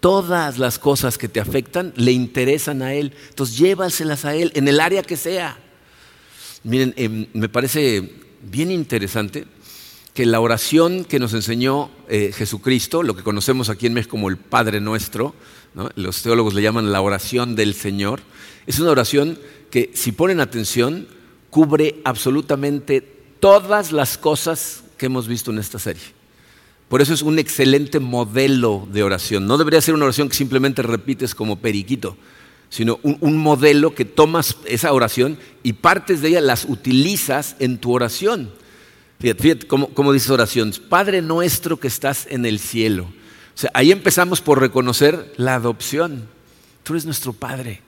Todas las cosas que te afectan le interesan a Él. Entonces llévaselas a Él en el área que sea. Miren, em, me parece bien interesante que la oración que nos enseñó eh, Jesucristo, lo que conocemos aquí en México como el Padre Nuestro, los teólogos le llaman la oración del Señor, es una oración que si ponen atención cubre absolutamente todas las cosas que hemos visto en esta serie. Por eso es un excelente modelo de oración. No debería ser una oración que simplemente repites como periquito, sino un, modelo que tomas esa oración y partes de ella las utilizas en tu oración. Fíjate, cómo, dice oración. Padre nuestro que estás en el cielo. O sea, ahí empezamos por reconocer la adopción. Tú eres nuestro Padre.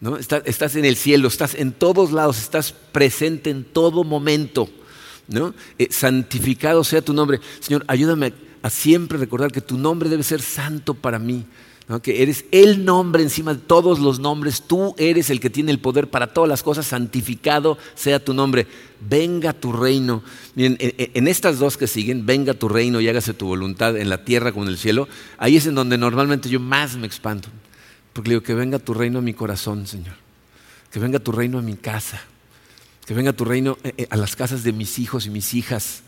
¿no? Estás, en el cielo, estás en todos lados, estás presente en todo momento. ¿No? Eh, santificado sea tu nombre. Señor, ayúdame a siempre recordar que tu nombre debe ser santo para mí que eres el nombre encima de todos los nombres, tú eres el que tiene el poder para todas las cosas, santificado sea tu nombre, venga tu reino. Miren, en, estas dos que siguen, venga tu reino y hágase tu voluntad en la tierra como en el cielo, ahí es en donde normalmente yo más me expando, porque digo que venga tu reino a mi corazón, Señor, que venga tu reino a mi casa, que venga tu reino eh, eh, a las casas de mis hijos y mis hijas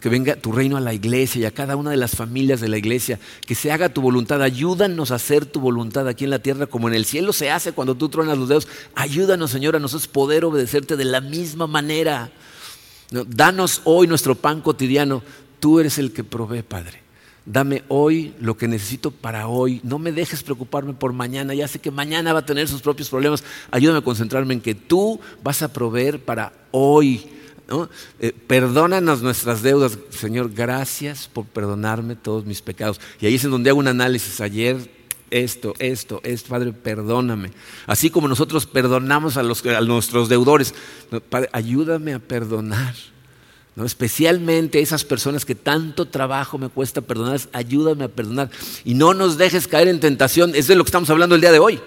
que venga tu reino a la iglesia y a cada una de las familias de la iglesia, que se haga tu voluntad, ayúdanos a hacer tu voluntad aquí en la tierra como en el cielo se hace cuando tú truenas los dedos, ayúdanos Señor a nosotros poder obedecerte de la misma manera. Danos hoy nuestro pan cotidiano, tú eres el que provee, Padre. Dame hoy lo que necesito para hoy. No me dejes preocuparme por mañana. Ya sé que mañana va a tener sus propios problemas. Ayúdame a concentrarme en que tú vas a proveer para hoy eh, perdónanos nuestras deudas, Señor, gracias por perdonarme todos mis pecados. Y ahí es en donde hago un análisis. Ayer esto, esto, esto, Padre, perdóname. Así como nosotros perdonamos a, los, a nuestros deudores, Padre, ayúdame a perdonar. ¿No? Especialmente esas personas que tanto trabajo me cuesta perdonar, ayúdame a perdonar. Y no nos dejes caer en tentación, es de lo que estamos hablando el día de hoy.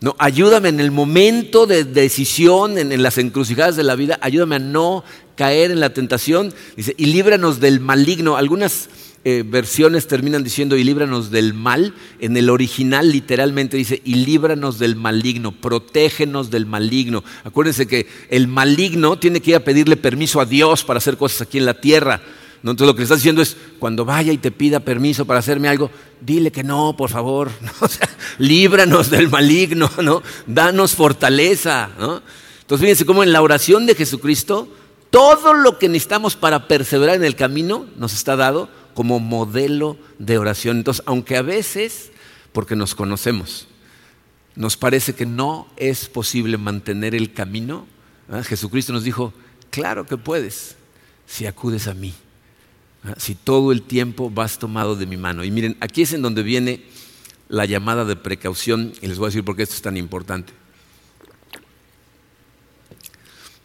No, ayúdame en el momento de decisión, en, las encrucijadas de la vida, ayúdame a no caer en la tentación. Dice, y líbranos del maligno. Algunas eh, versiones terminan diciendo, y líbranos del mal. En el original literalmente dice, y líbranos del maligno, protégenos del maligno. Acuérdense que el maligno tiene que ir a pedirle permiso a Dios para hacer cosas aquí en la tierra. Entonces lo que le estás diciendo es, cuando vaya y te pida permiso para hacerme algo, dile que no, por favor. líbranos del maligno, ¿no? Danos fortaleza, Entonces fíjense cómo en la oración de Jesucristo, todo lo que necesitamos para perseverar en el camino nos está dado como modelo de oración. Entonces, aunque a veces, porque nos conocemos, nos parece que no es posible mantener el camino, Jesucristo nos dijo, claro que puedes si acudes a mí. Si todo el tiempo vas tomado de mi mano. Y miren, aquí es en donde viene la llamada de precaución, y les voy a decir por qué esto es tan importante.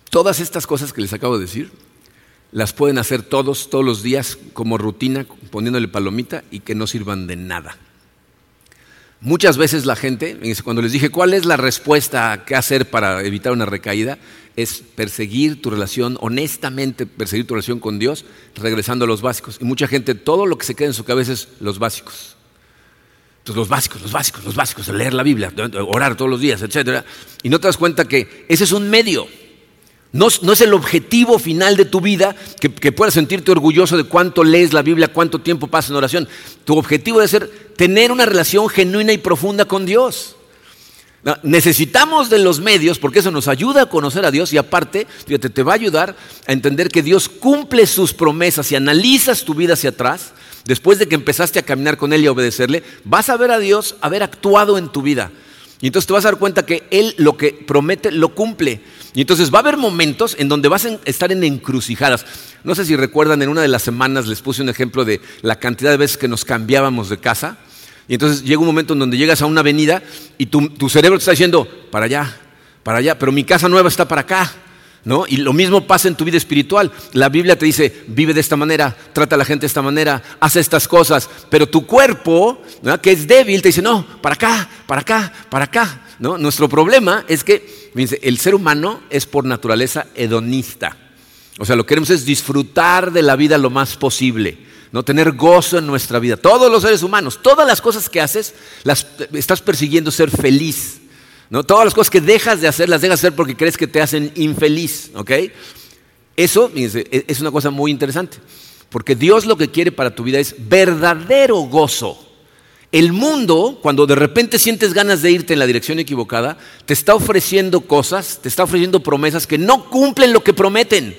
Todas estas cosas que les acabo de decir, las pueden hacer todos, todos los días, como rutina, poniéndole palomita y que no sirvan de nada. Muchas veces la gente, cuando les dije cuál es la respuesta a qué hacer para evitar una recaída, es perseguir tu relación, honestamente perseguir tu relación con Dios, regresando a los básicos. Y mucha gente, todo lo que se queda en su cabeza es los básicos. Entonces, los básicos, los básicos, los básicos, leer la Biblia, orar todos los días, etc. Y no te das cuenta que ese es un medio. No, es el objetivo final de tu vida que, puedas sentirte orgulloso de cuánto lees la Biblia, cuánto tiempo pasas en oración. Tu objetivo debe ser tener una relación genuina y profunda con Dios. Necesitamos de los medios porque eso nos ayuda a conocer a Dios y aparte, fíjate, te va a ayudar a entender que Dios cumple sus promesas y analizas tu vida hacia atrás, después de que empezaste a caminar con Él y a obedecerle, vas a ver a Dios haber actuado en tu vida. Y entonces te vas a dar cuenta que Él lo que promete lo cumple. Y entonces va a haber momentos en donde vas a estar en encrucijadas. No sé si recuerdan, en una de las semanas les puse un ejemplo de la cantidad de veces que nos cambiábamos de casa. Y entonces llega un momento en donde llegas a una avenida y tu, cerebro te está diciendo, para allá, para allá, pero mi casa nueva está para acá. ¿No? Y lo mismo pasa en tu vida espiritual. La Biblia te dice, vive de esta manera, trata a la gente de esta manera, haz estas cosas, pero tu cuerpo, que es débil, te dice, no, para acá, para acá, para acá. ¿No? Nuestro problema es que el ser humano es por naturaleza hedonista. O sea, lo que queremos es disfrutar de la vida lo más posible, no tener gozo en nuestra vida. Todos los seres humanos, todas las cosas que haces, las estás persiguiendo ser feliz. ¿No? Todas las cosas que dejas de hacer, las dejas de hacer porque crees que te hacen infeliz. ¿ok? Eso e, es una cosa muy interesante. Porque Dios lo que quiere para tu vida es verdadero gozo. El mundo, cuando de repente sientes ganas de irte en la dirección equivocada, te está ofreciendo cosas, te está ofreciendo promesas que no cumplen lo que prometen.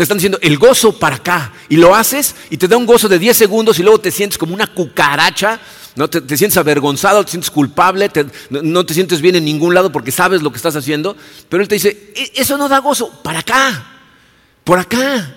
Te están diciendo el gozo para acá. Y lo haces y te da un gozo de 10 segundos y luego te sientes como una cucaracha no te, sientes avergonzado, te sientes culpable, no, te sientes bien en ningún lado porque sabes lo que estás haciendo. Pero Él te dice, e, eso no da gozo, para acá, por acá.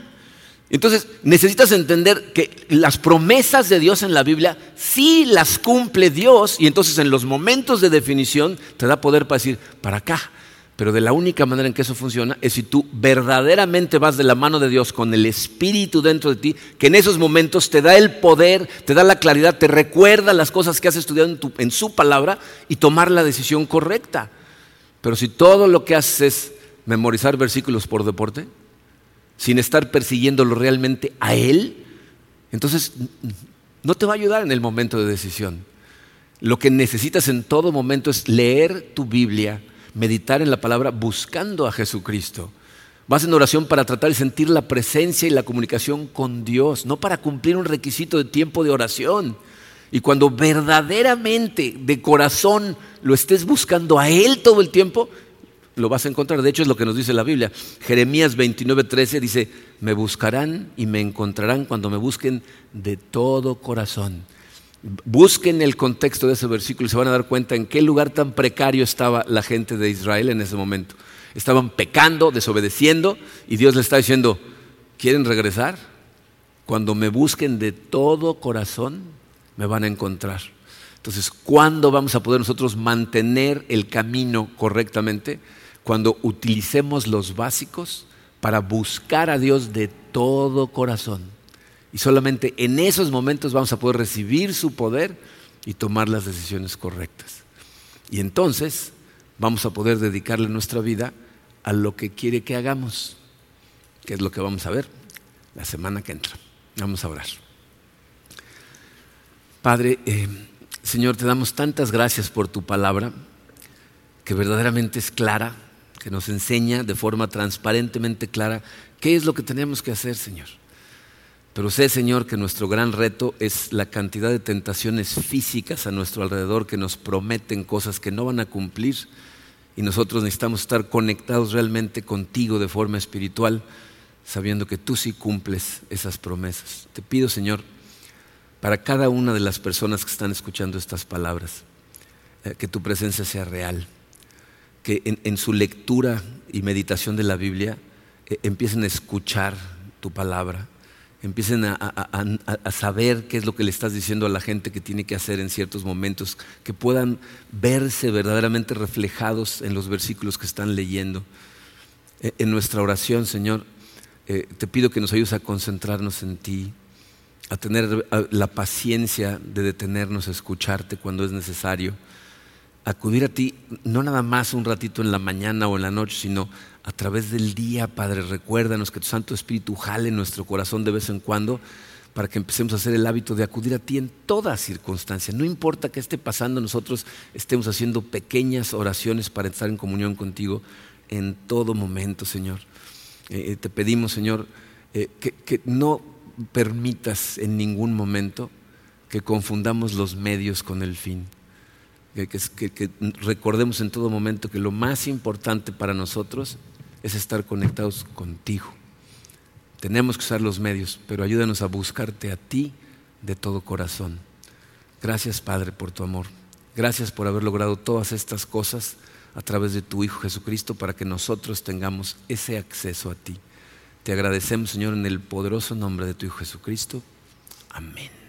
Entonces necesitas entender que las promesas de Dios en la Biblia sí las cumple Dios y entonces en los momentos de definición te da poder para decir, para acá, pero de la única manera en que eso funciona es si tú verdaderamente vas de la mano de Dios con el Espíritu dentro de ti, que en esos momentos te da el poder, te da la claridad, te recuerda las cosas que has estudiado en, su palabra y tomar la decisión correcta. Pero si todo lo que haces es memorizar versículos por deporte, sin estar persiguiéndolo realmente a Él, entonces no te va a ayudar en el momento de decisión. Lo que necesitas en todo momento es leer tu Biblia meditar en la palabra buscando a Jesucristo. Vas en oración para tratar de sentir la presencia y la comunicación con Dios, no para cumplir un requisito de tiempo de oración. Y cuando verdaderamente de corazón lo estés buscando a Él todo el tiempo, lo vas a encontrar. De hecho, es lo que nos dice la Biblia. Jeremías 29:13 dice, me buscarán y me encontrarán cuando me busquen de todo corazón. Busquen el contexto de ese versículo y se van a dar cuenta en qué lugar tan precario estaba la gente de Israel en ese momento. Estaban pecando, desobedeciendo y Dios les está diciendo, ¿quieren regresar? Cuando me busquen de todo corazón, me van a encontrar. Entonces, ¿cuándo vamos a poder nosotros mantener el camino correctamente? Cuando utilicemos los básicos para buscar a Dios de todo corazón. Y solamente en esos momentos vamos a poder recibir su poder y tomar las decisiones correctas. Y entonces vamos a poder dedicarle nuestra vida a lo que quiere que hagamos, que es lo que vamos a ver la semana que entra. Vamos a orar. Padre, eh, Señor, te damos tantas gracias por tu palabra, que verdaderamente es clara, que nos enseña de forma transparentemente clara qué es lo que tenemos que hacer, Señor. Pero sé, Señor, que nuestro gran reto es la cantidad de tentaciones físicas a nuestro alrededor que nos prometen cosas que no van a cumplir y nosotros necesitamos estar conectados realmente contigo de forma espiritual, sabiendo que tú sí cumples esas promesas. Te pido, Señor, para cada una de las personas que están escuchando estas palabras, eh, que tu presencia sea real, que en, su lectura y meditación de la Biblia eh, empiecen a escuchar tu palabra empiecen a, saber qué es lo que le estás diciendo a la gente que tiene que hacer en ciertos momentos, que puedan verse verdaderamente reflejados en los versículos que están leyendo. E, en nuestra oración, Señor, eh, te pido que nos ayudes a concentrarnos en ti, a tener la paciencia de detenernos a escucharte cuando es necesario, acudir a ti no nada más un ratito en la mañana o en la noche, sino a través del día, Padre, recuérdanos que tu Santo Espíritu jale nuestro corazón de vez en cuando para que empecemos a hacer el hábito de acudir a ti en toda circunstancia. No importa qué esté pasando, nosotros estemos haciendo pequeñas oraciones para estar en comunión contigo en todo momento, Señor. Eh, eh, te pedimos, Señor, eh, que no permitas en ningún momento que confundamos los medios con el fin que, recordemos en todo momento que lo más importante para nosotros es estar conectados contigo. Tenemos que usar los medios, pero ayúdanos a buscarte a ti de todo corazón. Gracias Padre por tu amor. Gracias por haber logrado todas estas cosas a través de tu Hijo Jesucristo para que nosotros tengamos ese acceso a ti. Te agradecemos Señor en el poderoso nombre de tu Hijo Jesucristo. Amén.